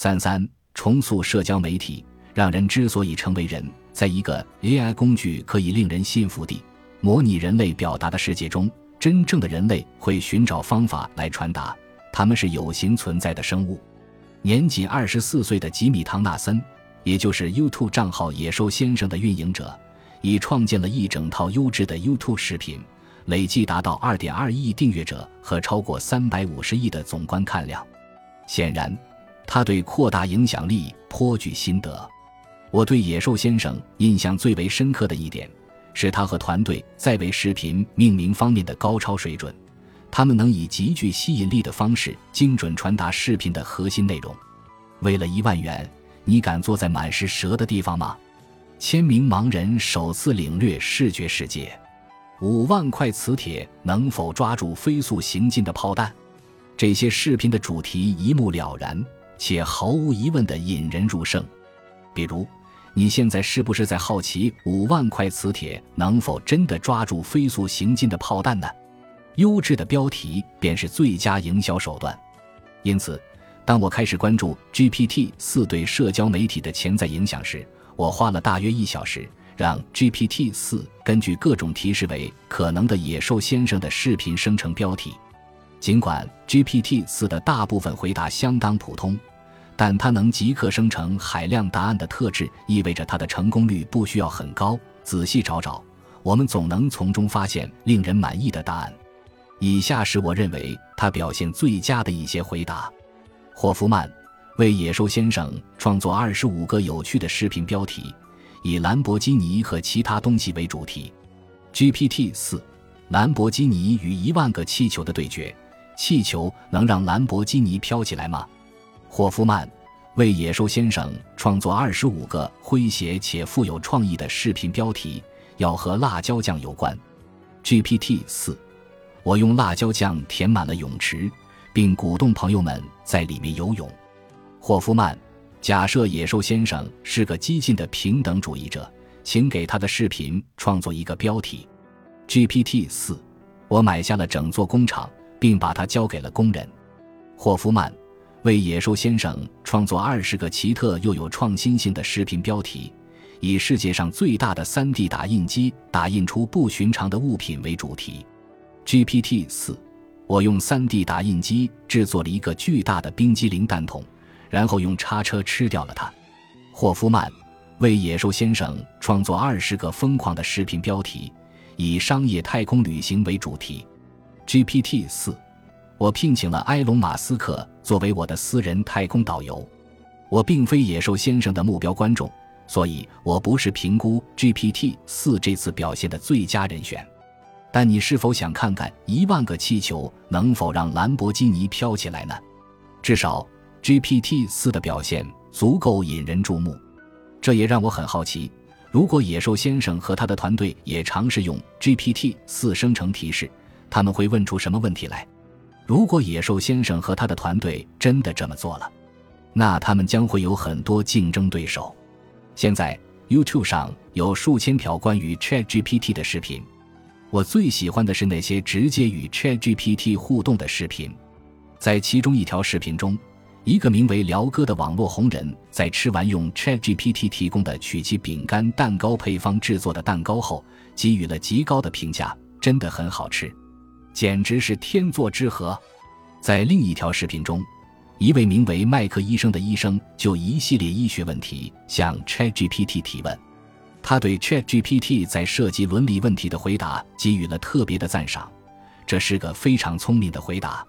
三三重塑社交媒体，让人之所以成为人，在一个 AI 工具可以令人信服地模拟人类表达的世界中，真正的人类会寻找方法来传达。他们是有形存在的生物。年仅二十四岁的吉米·唐纳森，也就是 YouTube 账号“野兽先生”的运营者，已创建了一整套优质的 YouTube 视频，累计达到二点二亿订阅者和超过三百五十亿的总观看量。显然，他对扩大影响力颇具心得。我对野兽先生印象最为深刻的一点，是他和团队在为视频命名方面的高超水准。他们能以极具吸引力的方式精准传达视频的核心内容。为了一万元，你敢坐在满是蛇的地方吗？千名盲人首次领略视觉世界。五万块磁铁能否抓住飞速行进的炮弹？这些视频的主题一目了然，且毫无疑问地引人入胜。比如，你现在是不是在好奇五万块磁铁能否真的抓住飞速行进的炮弹呢？优质的标题便是最佳营销手段，因此，当我开始关注 GPT 四对社交媒体的潜在影响时，我花了大约一小时，让 GPT 四根据各种提示为可能的野兽先生的视频生成标题。尽管 GPT 四的大部分回答相当普通，但它能即刻生成海量答案的特质，意味着它的成功率不需要很高。仔细找找，我们总能从中发现令人满意的答案。以下是我认为他表现最佳的一些回答：霍夫曼为野兽先生创作二十五个有趣的视频标题，以兰博基尼和其他东西为主题。GPT 四：兰博基尼与一万个气球的对决，气球能让兰博基尼飘起来吗？霍夫曼为野兽先生创作二十五个诙谐且富有创意的视频标题，要和辣椒酱有关。GPT 四。我用辣椒酱填满了泳池，并鼓动朋友们在里面游泳。霍夫曼，假设野兽先生是个激进的平等主义者，请给他的视频创作一个标题。GPT 四，我买下了整座工厂，并把它交给了工人。霍夫曼，为野兽先生创作二十个奇特又有创新性的视频标题，以世界上最大的 3D 打印机打印出不寻常的物品为主题。GPT 四，我用 3D 打印机制作了一个巨大的冰激凌弹筒，然后用叉车吃掉了它。霍夫曼为野兽先生创作二十个疯狂的视频标题，以商业太空旅行为主题。GPT 四，我聘请了埃隆·马斯克作为我的私人太空导游。我并非野兽先生的目标观众，所以我不是评估 GPT 四这次表现的最佳人选。但你是否想看看一万个气球能否让兰博基尼飘起来呢？至少 GPT 四的表现足够引人注目。这也让我很好奇：如果野兽先生和他的团队也尝试用 GPT 四生成提示，他们会问出什么问题来？如果野兽先生和他的团队真的这么做了，那他们将会有很多竞争对手。现在 YouTube 上有数千条关于 ChatGPT 的视频。我最喜欢的是那些直接与 ChatGPT 互动的视频，在其中一条视频中，一个名为辽哥的网络红人在吃完用 ChatGPT 提供的曲奇饼干蛋糕配方制作的蛋糕后，给予了极高的评价，真的很好吃，简直是天作之合。在另一条视频中，一位名为麦克医生的医生就一系列医学问题向 ChatGPT 提问。他对 ChatGPT 在涉及伦理问题的回答给予了特别的赞赏，这是个非常聪明的回答。